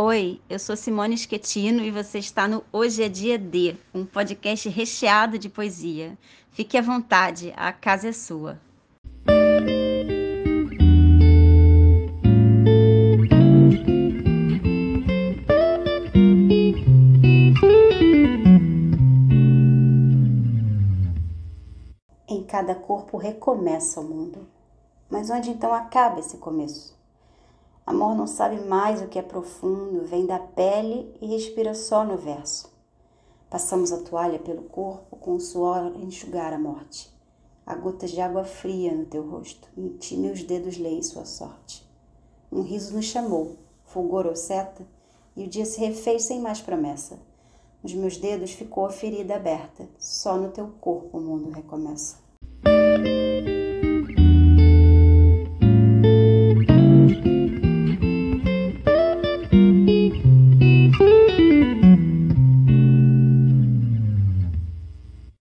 Oi, eu sou Simone Schettino e você está no Hoje é Dia D, um podcast recheado de poesia. Fique à vontade, a casa é sua. Em cada corpo recomeça o mundo. Mas onde então acaba esse começo? Amor não sabe mais o que é profundo, vem da pele e respira só no verso. Passamos a toalha pelo corpo com o suor a enxugar a morte. Há gotas de água fria no teu rosto, em ti meus dedos leem sua sorte. Um riso nos chamou, fulgor ou seta, e o dia se refez sem mais promessa. Nos meus dedos ficou a ferida aberta, só no teu corpo o mundo recomeça.